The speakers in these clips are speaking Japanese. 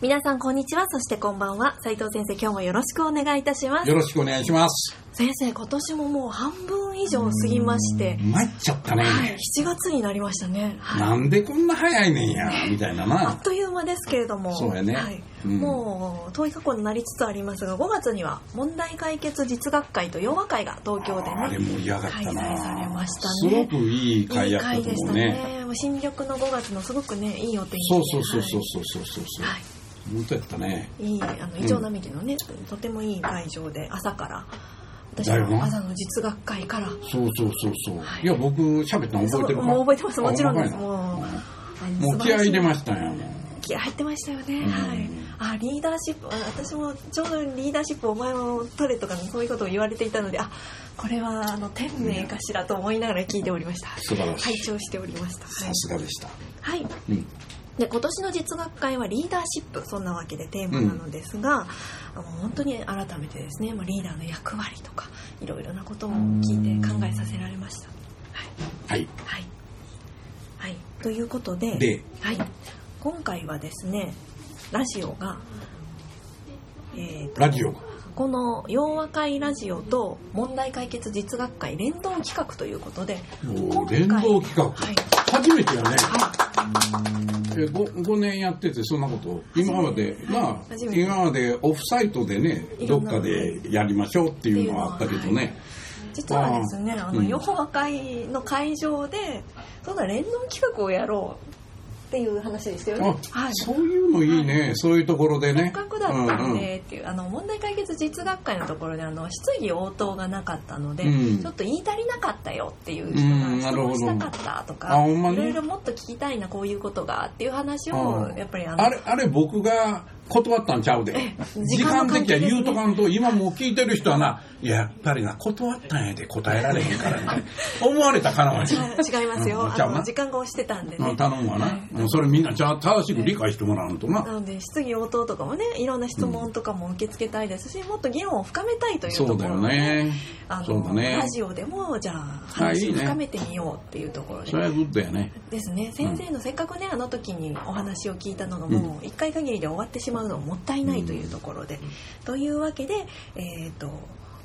皆さんこんにちは。そしてこんばんは。斉藤先生今日もよろしくお願いいたします。よろしくお願いします。先生今年ももう半分以上過ぎまして。参っちゃったね、はい、7月になりましたね、はい、なんでこんな早いねんやみたいなあなっという間ですけれども。そうやね。はい。うん。もう遠い過去になりつつありますが5月には問題解決実学会と洋和会が東京であれね盛り上がった開催されなましたすごねくいい会やったといい会でした思うね。ねもう新緑の5月のすごくねいいお天気そうで。そうそうそうそうそうそうそう、はい。本当やったね。いいあのイチョウ並木のね、とてもいい会場で朝から私朝の実学会から。そうそうそうそう、はい。い、や僕喋ったの覚えてるかもう覚えてます。もちろんです。あもうもう気合い入れまししたんやもう気合入ってましたよね、うん。はい。あリーダーシップあ私もちょうどリーダーシップお前も取れとかそういうことを言われていたのであこれはあの天命かしらと思いながら聞いておりました。素晴らしい。拝聴しておりました。さすがでした、はい、はい。うんで今年の実学会はリーダーシップそんなわけでテーマなのですが、あの本当に改めてですね、まあ、リーダーの役割とかいろいろなことを聞いて考えさせられました。はいはい。はい。はい、ということでではい、今回はですねラジオが、えーとラジオがこの洋和会ラジオと問題解決実学会連動企画ということでおー連動企画。はい。初めてやね。はえ 5, 5年やっててそんなこと今まではい。初めて。今までオフサイトでねどっかでやりましょうっていうのはあったけどね。い、実はですねあのうん。洋和会の会場でそんな連動企画をやろうっていう話でしたよね。あ、はい。そういうのいいね、そういうところでせっねかくだったんうんでっていう、あの問題解決実学会のところであの質疑応答がなかったので、うん。ちょっと言い足りなかったよっていう人うんが質問したかったとあか、いろいろもっと聞きたいなこういうことがっていう話をうん。やっぱりあのあれあれ僕が断ったんちゃうで。時時間間的には言うとかんと今もう聞いてる人はなやっぱりな断ったんやで答えられへんからね。思われたかなわ違違いますよ、あの時間が押してたんでね。うん頼むわな、それみんなちゃん正しく理解してもらうとな、なので質疑応答とかもねいろんな質問とかも受け付けたいですし、もっと議論を深めたいというところそうだよね。あそうだのね。ラジオでもじゃああ話を深めてみようっていうところで。それはグッドやね。ですね。先生のせっかくねあの時にお話を聞いたのがもう1回限りで終わってしまうのももったいないというところで、というわけで、えー、と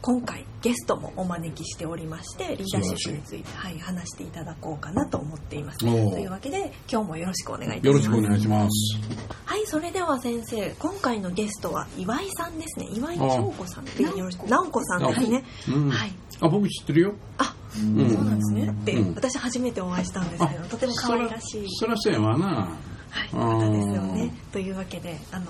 今回ゲストもお招きしておりましてリーダーシップについて、はい、話していただこうかなと思っています。というわけで今日もよろしくお願いいたします。よろしくお願いします。はい、それでは先生、今回のゲストは岩井さんですね。岩井翔子さんでよろしく、直子さんですね。うん。はい。あ僕知ってるよ。あ、ん。そうなんですね。で、うん。私初めてお会いしたんですけど、とても可愛らしい、そらそうやわなはい、ですよね。というわけで、あの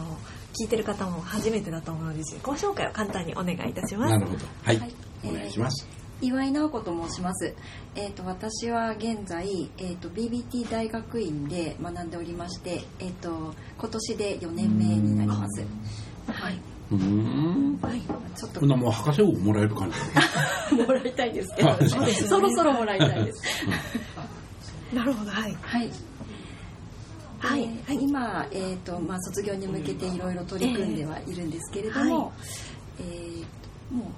聞いてる方も初めてだと思うので、ご紹介を簡単にお願いいたします。なるほどはい、はいお願いします、岩井直子と申します。えっ、と私は現在えっ、と BBT 大学院で学んでおりまして、えっ、と今年で4年目になります。はい。うーんはい。ちょっとこんなもう博士号もらえる感じ もらいたいですけど、あそうですねそろそろもらいたいです。なるほど、はい。はい。はいで今、えっ、と、まあ、卒業に向けていろいろ取り組んではいるんですけれども、えーとも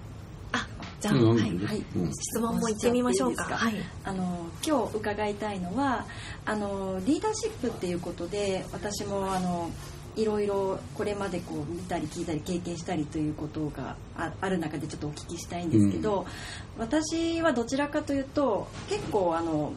あ、じゃあ、うんはい。う、はい、うん質問も行ってみましょうか。はい。あの今日伺いたいのはあのリーダーシップっていうことで私もあのいろいろこれまでこう見たり聞いたり経験したりということがあある中でちょっとお聞きしたいんですけど、私はどちらかというと結構あの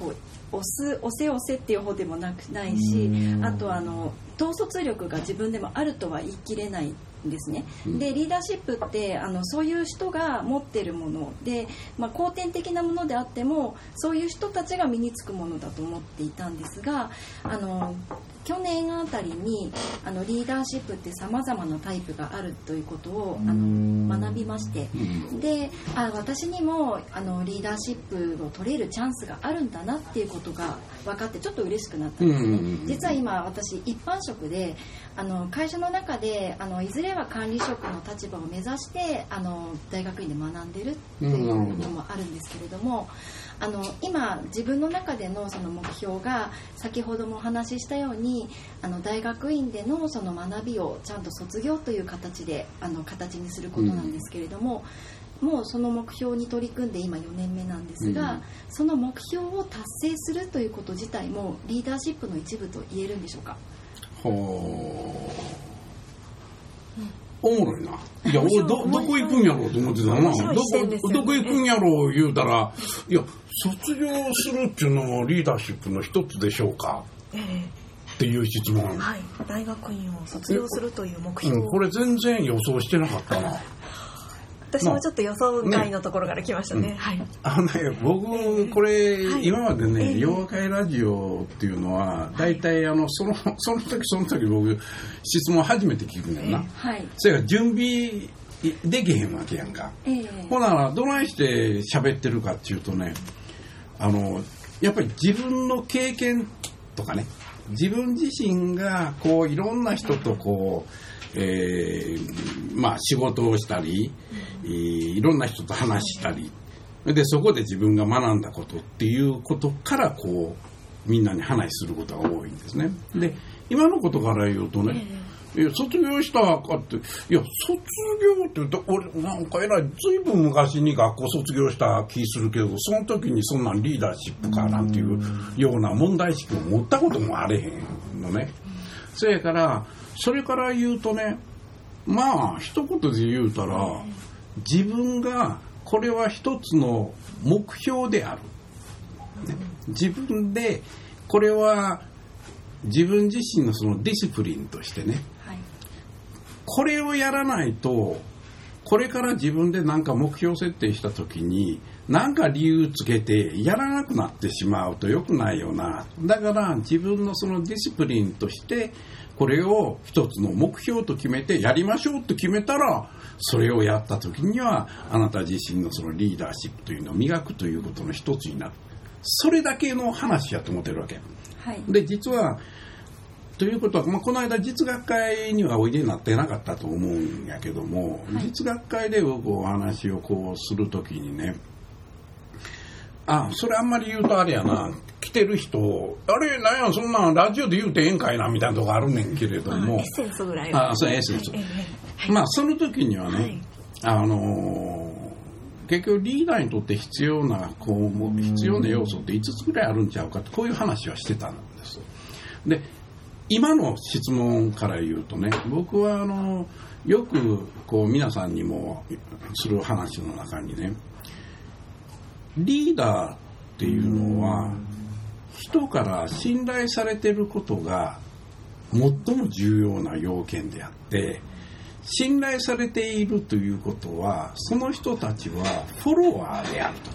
こう押す押せ押せっていう方でもなくないしあとあの統率力が自分でもあるとは言い切れないんですね。でリーダーシップってあのそういう人が持ってるもので、まあ、後天的なものであってもそういう人たちが身につくものだと思っていたんですがあの去年あたりにあのリーダーシップってさまざまなタイプがあるということをあの学びましてであ私にもあのリーダーシップを取れるチャンスがあるんだなっていうことが分かってちょっと嬉しくなったんですね。実は今私一般職であの会社の中であのいずれは管理職の立場を目指してあの大学院で学んでるっていうのもあるんですけれども。あの今自分の中でのその目標が先ほどもお話ししたようにあの大学院でのその学びをちゃんと卒業という形であの形にすることなんですけれども、うん、もうその目標に取り組んで今4年目なんですが、うん、その目標を達成するということ自体もリーダーシップの一部と言えるんでしょうか？ほうおもろいな。いや、俺ど、どこ行くんやろうと思ってたな。どこ、どこ行くんやろう言うたら、いや、卒業するっていうのもリーダーシップの一つでしょうか、ええ、っていう質問。はい。大学院を卒業するという目標。うん、これ全然予想してなかったな。私もちょっと予想外のところから来ましたね。ねはい。あのね、僕、これ、今までね、洋和会ラジオっていうのは、大体、あの、その、その時その時僕、質問初めて聞くんだよな。はい。それから準備できへんわけやんか。えー、ほなら、どないして喋ってるかっていうとね、あの、やっぱり自分の経験とかね、自分自身が、こう、いろんな人とこう、えー、まあ仕事をしたり、いろんな人と話したり、で、そこで自分が学んだことっていうことからこう、みんなに話することが多いんですね。で、今のことから言うとね、いや、卒業したかって、いや、卒業って言うと、俺、なんかえらい、ずいぶん昔に学校卒業した気するけど、その時にそんなんリーダーシップかなんていうような問題意識を持ったこともあれへんのね。そやから、それから言うとねまあ一言で言うたら自分がこれは一つの目標である、ね、自分でこれは自分自身のそのディスプリンとしてね、はい、これをやらないとこれから自分で何か目標設定した時に何か理由つけてやらなくなってしまうと良くないよな。だから自分のそのディスプリンとしてこれを一つの目標と決めてやりましょうと決めたらそれをやった時にはあなた自身のそのリーダーシップというのを磨くということの一つになる。それだけの話やと思ってるわけ、はい、で実はということは、まあ、この間実学会にはおいでになってなかったと思うんやけども、はい、実学会で僕お話をこうする時にねあそれあんまり言うとあれやな。来てる人あれなんやそんなんラジオで言うてええんかいなみたいなとこあるねんけれども。エッセンスぐらい。あそうエッセンス、はい、まあその時にはね、はい、あのー、結局リーダーにとって必要なこう必要な要素って5つぐらいあるんちゃうかってこういう話はしてたんです。で今の質問から言うとね僕はあのよくこう皆さんにもする話の中にねリーダーっていうのは人から信頼されてることが最も重要な要件であって信頼されているということはその人たちはフォロワーであると。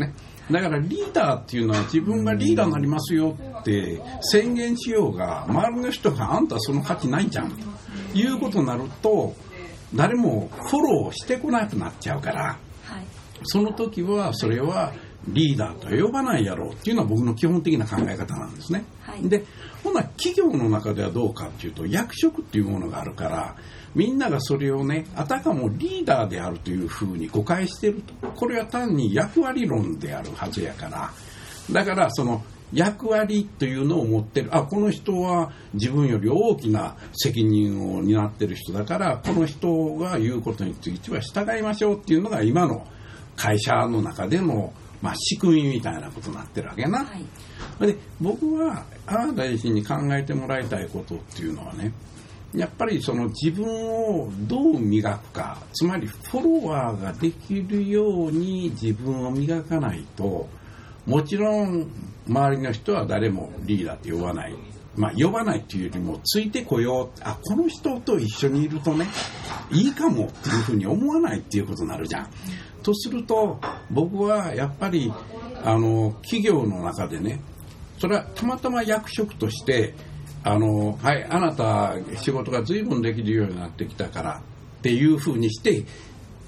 ね、だからリーダーっていうのは自分がリーダーになりますよって宣言しようが周りの人があんたその価値ないじゃん。ということになると誰もフォローしてこなくなっちゃうから、その時はそれはリーダーとは呼ばないやろうっていうのは僕の基本的な考え方なんですね。はい、でほな企業の中ではどうかっていうと役職っていうものがあるからみんながそれをねあたかもリーダーであるというふうに誤解してると。これは単に役割論であるはずやから。だからその役割というのを持ってる。あこの人は自分より大きな責任を担ってる人だからこの人が言うことについては従いましょうっていうのが今の会社の中でのまあ、仕組みみたいなことになってるわけな。はい、で僕はあなた自身に考えてもらいたいことっていうのはねやっぱりその自分をどう磨くかつまりフォロワーができるように自分を磨かないともちろん周りの人は誰もリーダーって呼ばないまあ、呼ばないっていうよりもついてこようあこの人と一緒にいるとねいいかもっていうふうに思わないっていうことになるじゃん。とすると僕はやっぱりあの企業の中でねそれはたまたま役職としてあのはいあなた仕事が随分できるようになってきたからっていうふうにして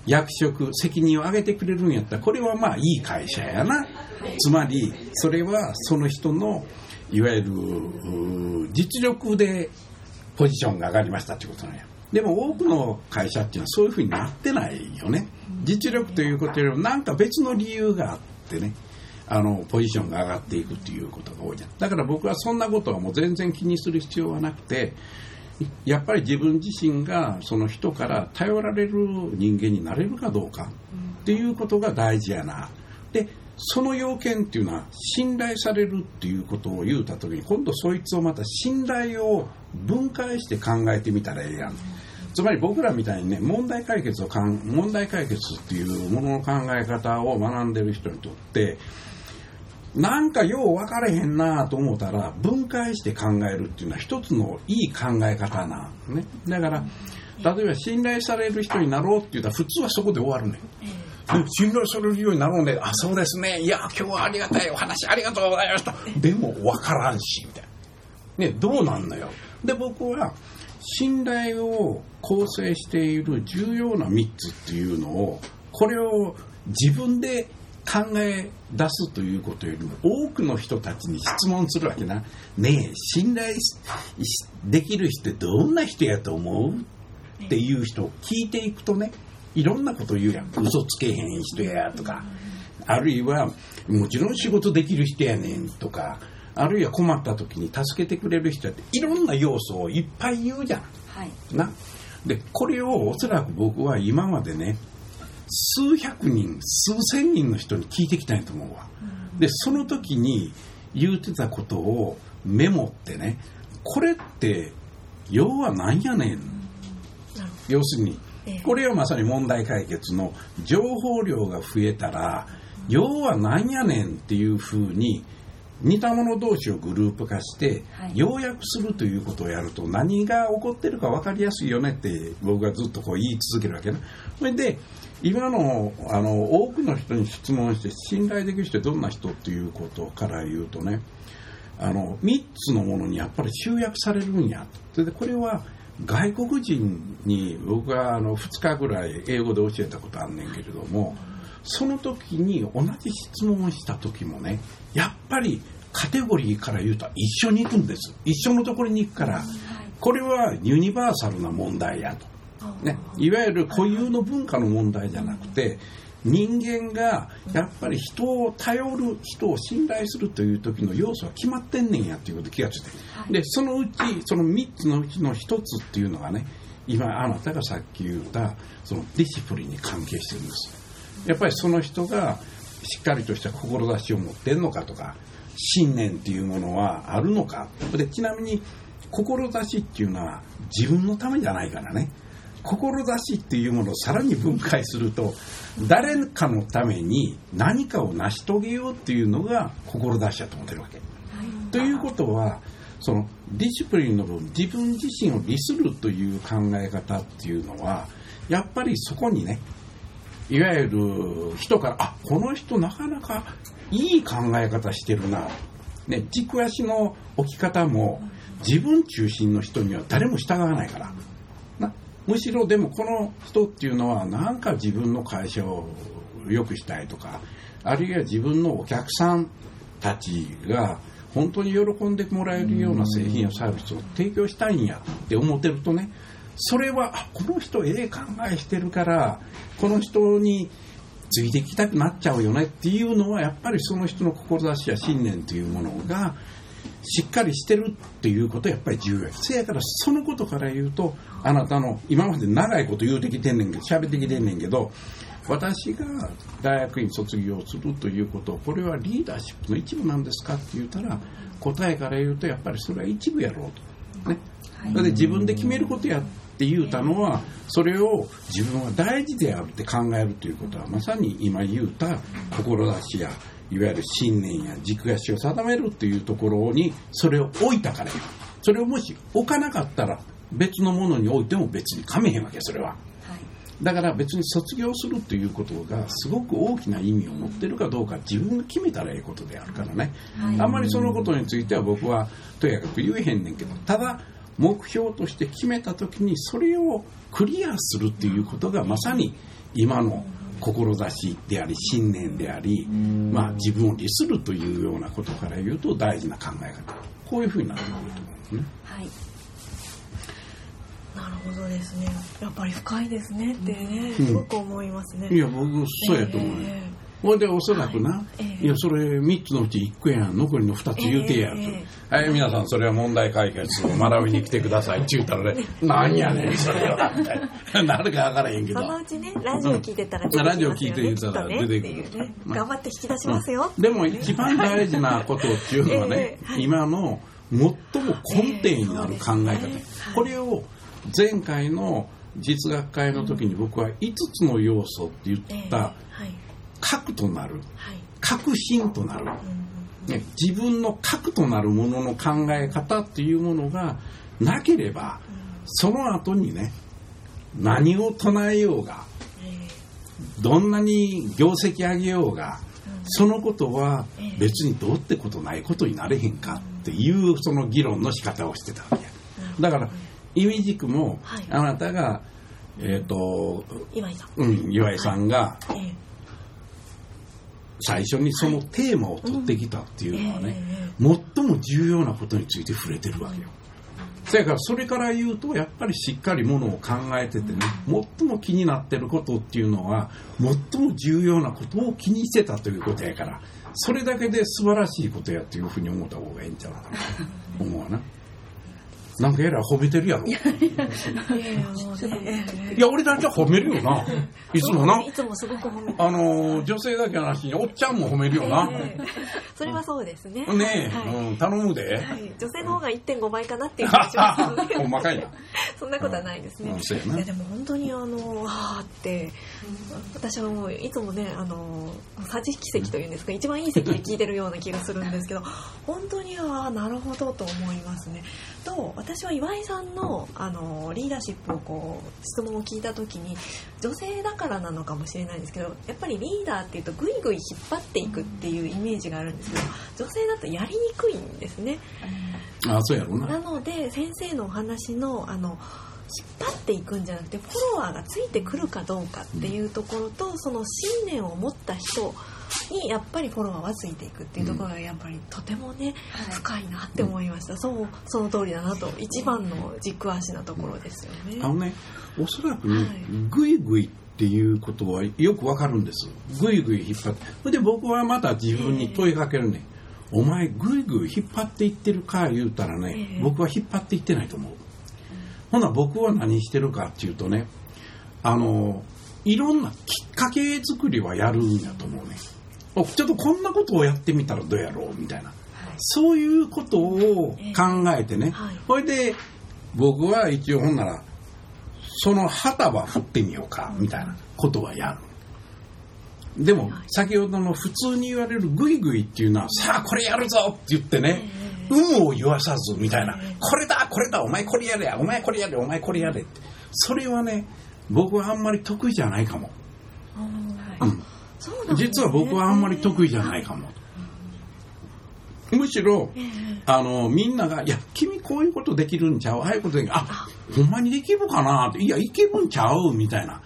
役職責任を上げてくれるんやったらこれはまあいい会社やな。つまりそれはその人のいわゆる実力でポジションが上がりましたってことなんや。でも多くの会社っていうのはそういうふうになってないよね。実力ということよりも何か別の理由があってねあのポジションが上がっていくっていうことが多いじゃん。だから僕はそんなことはもう全然気にする必要はなくてやっぱり自分自身がその人から頼られる人間になれるかどうかっていうことが大事やな。でその要件っていうのは信頼されるっていうことを言うた時に今度そいつをまた信頼を分解して考えてみたらええやん。つまり僕らみたいにね問題解決をかん問題解決っていうものの考え方を学んでる人にとってなんかよう分かれへんなと思ったら分解して考えるっていうのは一つのいい考え方なんね。だから例えば信頼される人になろうって言ったら普通はそこで終わるね信頼されるようになろうね。あそうですね。いや今日はありがたいお話ありがとうございました。でも分からんしみたいな。ねどうなんのよ。で僕は信頼を構成している重要な3つっていうのをこれを自分で考え出すということよりも多くの人たちに質問するわけな。ねえ、信頼できる人ってどんな人やと思う？っていう人を聞いていくとね、いろんなこと言うやん。嘘つけへん人やとか、あるいはもちろん仕事できる人やねんとか、あるいは困った時に助けてくれる人やっていろんな要素をいっぱい言うじゃん。はい、な。で、これをおそらく僕は今までね、数百人数千人の人に聞いてきたんやと思うわ、でその時に言うてたことをメモってねこれって要は何やねん、要するにこれはまさに問題解決の情報量が増えたら要は何やねんっていうふうに似た者同士をグループ化して、要約するということをやると何が起こってるか分かりやすいよねって僕がずっとこう言い続けるわけね。それで今のあの多くの人に質問して信頼できる人どんな人っていうことから言うとねあの3つのものにやっぱり集約されるんやそれでこれは外国人に僕があの2日ぐらい英語で教えたことあんねんけれどもその時に同じ質問をした時もねやっぱりカテゴリーから言うと一緒に行くんです。一緒のところに行くからこれはユニバーサルな問題やと。ね、いわゆる固有の文化の問題じゃなくて人間がやっぱり人を頼る人を信頼するという時の要素は決まってんねんやっていうこと気がついて。でそのうちその3つのうちの1つっていうのがね今あなたがさっき言ったそのディシプリンに関係してるんですやっぱりその人がしっかりとした志を持ってんのかとか信念っていうものはあるのか。でちなみに志っていうのは自分のためじゃないからね。志っていうものをさらに分解すると誰かのために何かを成し遂げようっていうのが志だと思ってるわけ。ということはそのディシプリンの部分自分自身を利するという考え方っていうのはやっぱりそこにねいわゆる人からあこの人なかなかいい考え方してるな、ね、軸足の置き方も自分中心の人には誰も従わないから。なむしろでもこの人っていうのはなんか自分の会社を良くしたいとかあるいは自分のお客さんたちが本当に喜んでもらえるような製品やサービスを提供したいんやって思ってるとねそれはあこの人ええ考えしてるからこの人についていきたくなっちゃうよねっていうのはやっぱりその人の志や信念というものがしっかりしてるっていうことはやっぱり重要。せやからそのことから言うとあなたの今まで長いこと言うてきてんねんけど喋ってきてんねんけど私が大学院卒業するということこれはリーダーシップの一部なんですかって言ったら答えから言うとやっぱりそれは一部やろうと。ね。それで自分で決めることやって言うたのはそれを自分は大事であるって考えるということはまさに今言うた志やいわゆる信念や軸足を定めるっていうところにそれを置いたからそれをもし置かなかったら別のものに置いても別にかめへんわけそれは、はい、だから別に卒業するということがすごく大きな意味を持ってるかどうか自分が決めたらいいことであるからね、はい、あんまりそのことについては僕はとやかく言えへんねんけどただ目標として決めた時にそれをクリアするっていうことがまさに今の志であり信念であり、まあ、自分を利するというようなことから言うと大事な考え方こういうふうになってくると思うんですね。はいなるほどですね。やっぱり深いですねってね、すごく思いますね。いや、僕、そうやと思う、えーほいでおそらくな、はい。えいやそれ3つのうち1個やん残りの2つ言うてやると、えー、はい皆さんそれは問題解決を学びに来てください。って言ったらねなんやねんそれは。みたいななるか分からへんけど。そのうちねラジオ聞いてたら出てきますよ、ね、ラジオ聞いて言ったら出てくる、ね、頑張って引き出しますよ、うん、でも一番大事なことっていうのはね、はい、今の最も根底になる考え方、これを前回の実学会の時に僕は5つの要素って言った、核となる、核心となる、ね、自分の核となるものの考え方っていうものがなければ、その後にね何を唱えようが、どんなに業績上げようが、そのことは別にどうってことないことになれへんかっていうその議論の仕方をしてたわけだから意味軸もあなたが、えっ、と岩井さん,、うん、岩井さんが、最初にそのテーマを取ってきたっていうのはね、最も重要なことについて触れてるわけよ。そやからそれから言うとやっぱりしっかりものを考えててね最も気になってることっていうのは最も重要なことを気にしてたということやからそれだけで素晴らしいことやっていうふうに思った方がいいんちゃうかなと思うわな。なんかえらい褒めてるやろ。いや、俺だけは褒めるよな。いつもな。いつもすごく褒めあの、女性だけの話に、おっちゃんも褒めるよな。それはそうですね。ねえ、頼むで。女性の方が1.5倍かなっていう気がし まかいな。そんなことはないですね。いや、でも本当にあの、はあって、私はもういつもね、あの、桟奇跡というんですか、一番いい席で聞いてるような気がするんですけど、本当に、ああ、なるほどと思いますね。と、私は岩井さんのあのリーダーシップをこう質問を聞いた時に女性だからなのかもしれないんですけどやっぱりリーダーっていうとぐいぐい引っ張っていくっていうイメージがあるんですけど女性だとやりにくいんですね。あそうやろななので先生のお話のあの引っ張っていくんじゃなくてフォロワーがついてくるかどうかっていうところとその信念を持った人にやっぱりフォロワーはついていくっていうところがやっぱりとてもね、うん、深いなって思いました、そうその通りだなと一番の軸足なところですよね。あのねおそらくね、はい、ぐいぐいっていうことはよくわかるんです。ぐいぐい引っ張って。で僕はまた自分に問いかけるね、お前ぐいぐい引っ張っていってるか言うたらね、僕は引っ張っていってないと思う。ほな僕は何してるかっていうとねあのいろんなきっかけ作りはやるんやと思うね。ちょっとこんなことをやってみたらどうやろうみたいな、はい、そういうことを考えてね、はい、それで僕は一応ほんならその旗は振ってみようかみたいなことはやる。でも先ほどの普通に言われるグイグイっていうのはさあこれやるぞって言ってね有無を言わさずみたいな。これだこれだお前これやれやお前これやれお前これやれって。それはね僕はあんまり得意じゃないかも。うん実は僕はあんまり得意じゃないかも。むしろ、あの、みんなが、いや、君こういうことできるんちゃう？ああいうことで、あ、ほんまにできるかな？って、いや、いけるんちゃう？みたいな。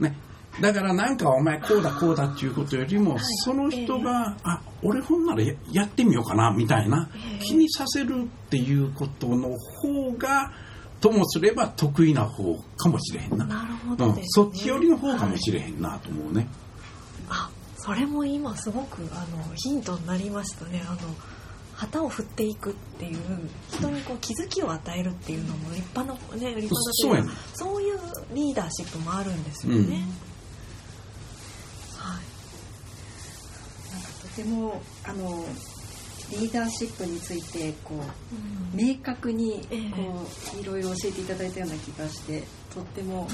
ね。だからなんかお前こうだこうだっていうことよりも、その人が、あ、俺ほんならやってみようかな、みたいな、気にさせるっていうことの方が、ともすれば得意な方かもしれへんな。なるほど、ね、そっち寄りの方かもしれへんなと思うね。あそれも今すごくあのヒントになりましたね。あの旗を振っていくっていう人にこう気づきを与えるっていうのも立派なね立派なそういうリーダーシップもあるんですよね。うん、はい。なんかとてもあのリーダーシップについてこう、うん、明確にこう、いろいろ教えていただいたような気がしてとっても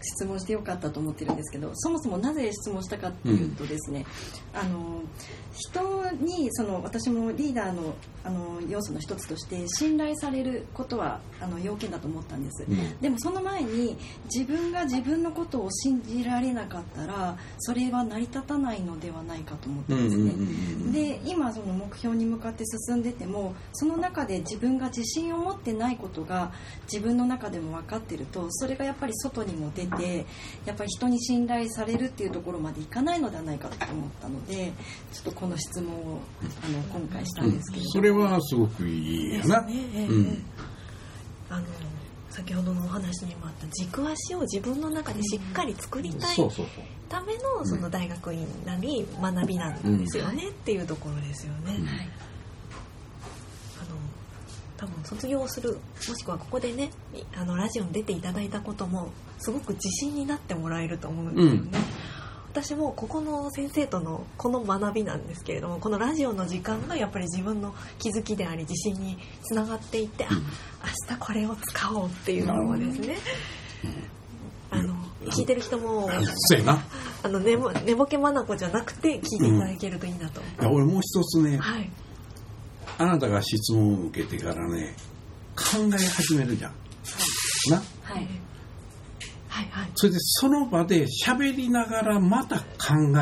質問してよかったと思ってるんですけどそもそもなぜ質問したかっていうとですね、うん、あの人にその私もリーダーのあの要素の一つとして信頼されることはあの要件だと思ったんです、うん、でもその前に自分が自分のことを信じられなかったらそれは成り立たないのではないかと思ったんですね、で今その目標に向かって進んでてもその中で自分が自信を持ってないことが自分の中でも分かってるとそれがやっぱり外にも出てやっぱり人に信頼されるっていうところまでいかないのではないかと思ったのでちょっとこの質問をあの今回したんですけど、うん、それはすごくいいやな。ねうん、あの先ほどのお話にもあった軸足を自分の中でしっかり作りたいためのその大学院なり学びなんですよねっていうところですよね。多分卒業するもしくはここでねあのラジオに出ていただいたこともすごく自信になってもらえると思うんですよね。うん私もここの先生とのこの学びなんですけれどもこのラジオの時間がやっぱり自分の気づきであり自信につながっていて、あ明日これを使おうっていうのをですね、あの聞いてる人もあの寝ぼ寝ぼけまなこじゃなくて聞いていただけるといいなと、うん、俺もう一つね、はい、あなたが質問を受けてからね考え始めるじゃん、はい、な、はいはいはい、それでその場で喋りながらまた考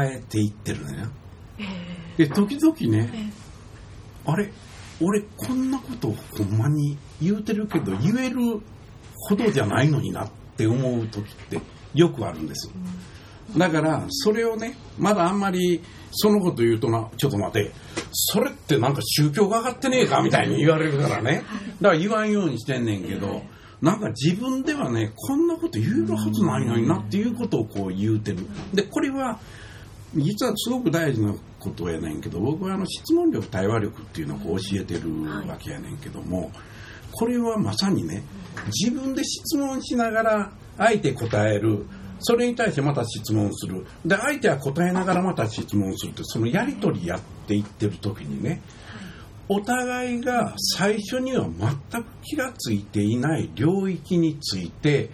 えていってるのよ。で時々ね、あれ俺こんなことほんまに言うてるけど言えるほどじゃないのになって思う時ってよくあるんです。だからそれをねまだあんまりそのこと言うとなちょっと待て。それってなんか宗教が上がってねえかみたいに言われるからね。だから言わんようにしてんねんけど。なんか自分ではねこんなこと言えるはずないのになっていうことをこう言うてる。でこれは実はすごく大事なことやねんけど僕はあの質問力対話力っていうのをこう教えてるわけやねんけどもこれはまさにね自分で質問しながら相手答える。それに対してまた質問する。で相手は答えながらまた質問するってそのやり取りやっていってる時にねお互いが最初には全く気がついていない領域について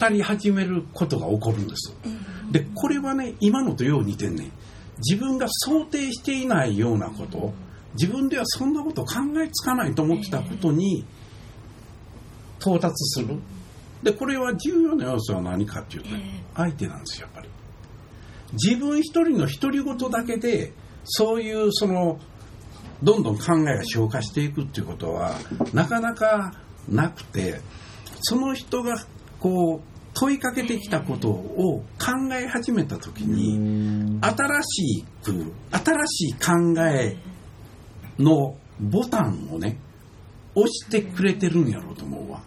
語り始めることが起こるんです。でこれはね今のとよう似てんね自分が想定していないようなこと自分ではそんなこと考えつかないと思ってたことに到達する。でこれは重要な要素は何かっていうと、ね、相手なんですよやっぱり。自分一人の独り言だけでそういうそのどんどん考えが消化していくっていうことはなかなかなくてその人がこう問いかけてきたことを考え始めた時に新しく新しい考えのボタンをね押してくれてるんやろうと思うわ。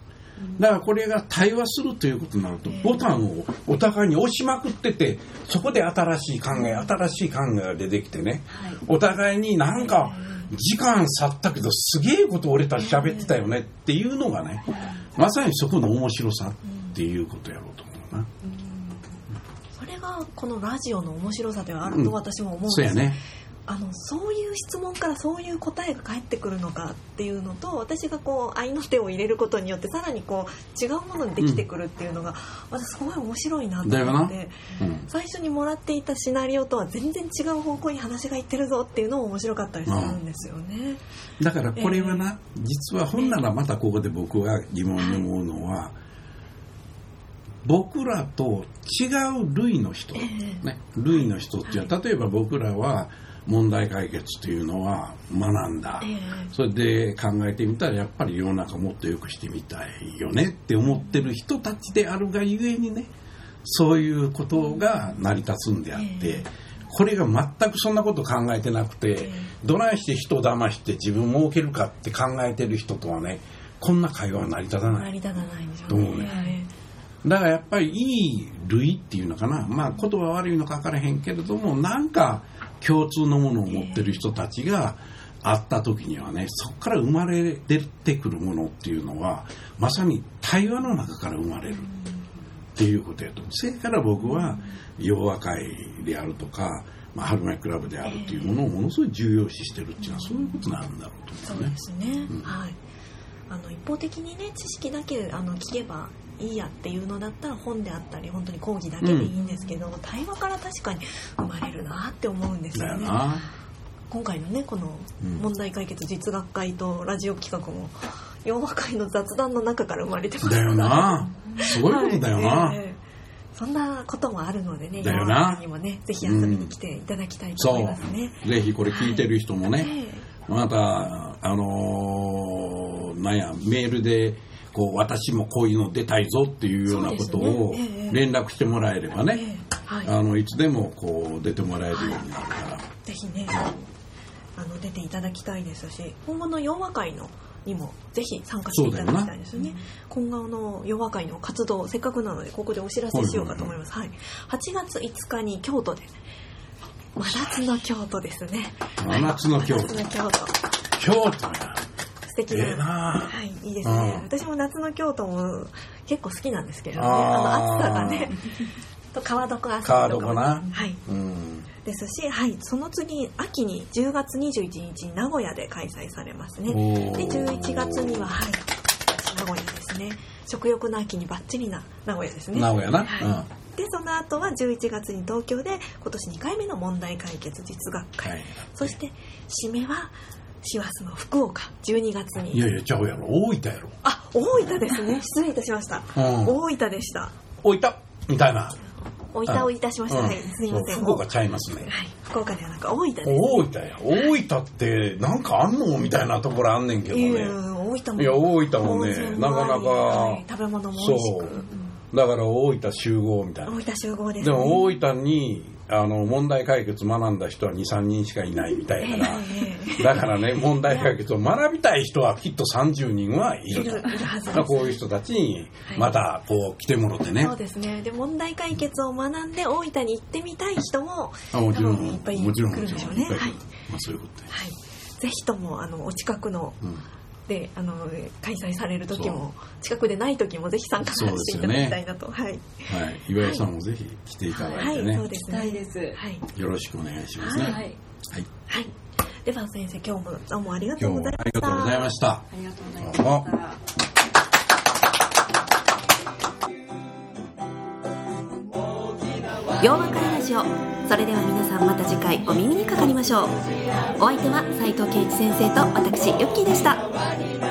だからこれが対話するということになるとボタンをお互いに押しまくっててそこで新しい考え新しい考えが出てきてね。お互いになんか時間去ったけどすげえこと俺たち喋ってたよねっていうのがねまさにそこの面白さっていうことやろうと思うな。それがこのラジオの面白さではあると私も思うんですよ、ね、あのそういう質問からそういう答えが返ってくるのかっていうのと私がこう愛の手を入れることによってさらにこう違うものにできてくるっていうのが、うん、私すごい面白いなと思って、うん、最初にもらっていたシナリオとは全然違う方向に話がいってるぞっていうのも面白かったりするんですよね。うん、だからこれはな、えー、実は本ならまたここで僕が疑問に思うのは、僕らと違う類の人、ね、類の人っていうのは例えば僕らは問題解決というのは学んだ、えー、それで考えてみたらやっぱり世の中もっと良くしてみたいよねって思ってる人たちであるがゆえにねそういうことが成り立つんであって、えー、これが全くそんなこと考えてなくて、えー、どないして人を騙して自分儲けるかって考えてる人とはねこんな会話は成り立たないと思うね。だからやっぱりいい類っていうのかな。まあ言葉悪いのか分からへんけれどもなんか共通のものを持ってる人たちが会った時にはねそこから生まれ出てくるものっていうのはまさに対話の中から生まれるっていうことやと。それから僕は洋和会であるとか、まあ、春舞クラブであるっていうものをものすごい重要視してるっていうのはそういうことなんだろうと思うね。そうですね、うん、はい。あの一方的にね知識だけあの聞けばいいやっていうのだったら本であったり本当に講義だけでいいんですけど、うん、対話から確かに生まれるなって思うんですよね。今回のねこの問題解決実学会とラジオ企画も洋和会の雑談の中から生まれてますだよな。すごいことだよな、はい。えー、そんなこともあるのでねだよな。にもねぜひ遊びに来ていただきたいと思いますね、うん、ぜひこれ聞いてる人もね、はいまたあのー、なんやメールでこう私もこういうの出たいぞっていうようなことを連絡してもらえればね、ねはい、あのいつでもこう出てもらえるようになるから、はい、ぜひねあの出ていただきたいですし本物洋和会のにもぜひ参加していただきたいですよね。今後の洋和会の活動せっかくなのでここでお知らせしようかと思います。はい、8月5日に京都で真夏の京都ですね。真夏の京都。京都。素敵な。えー、はい、いいですね。私も夏の京都も結構好きなんですけどね。あの暑さがね。と川床遊びとか、川床な。はい。うん。ですし、はい、その次秋に10月21日に名古屋で開催されますね。で11月にははい名古屋ですね。食欲の秋にバッチリな名古屋ですね。名古屋な、はい、うん。でその後は11月に東京で今年2回目の問題解決実学会、はい、そして締めは師走の福岡12月に。いやいやちゃうやろ。大分やろ。あ大分ですね。失礼いたしました、うん、大分でした。大分？みたいな。大分をいたしました、はい。すみません。福岡ちゃいますね、はい、福岡ではなんか大分です、大分や。大分ってなんかあんの？みたいなところあんねんけどね。大分もいや大分もねなかなか、食べ物も美味しく。だから大分集合みたいな。大分集合です、でも大分にあの問題解決学んだ人は23人しかいないみたいから、だからね問題解決を学びたい人はきっと30人はいると。こういう人たちにまたこう来てもろてね、そうですね。で問題解決を学んで大分に行ってみたい人もあもちろんいっぱい来るんでしょうね。はい、まあ、そういうことはい。ぜひともあのお近くの、うんであの開催される時も近くでない時もぜひ参加していただきたいなと、ね、はい、はい、岩井さんもぜひ来ていただいてね、はい、そうですね。です、はい、よろしくお願いしますね。はい、はい、はい、では先生今日もどうもありがとうございました。ありがとうございました。ありがとうございました。洋和会ジオそれでは皆さんまた次回お耳にかかりましょう。お相手は斉藤圭一先生と私ヨッキーでした。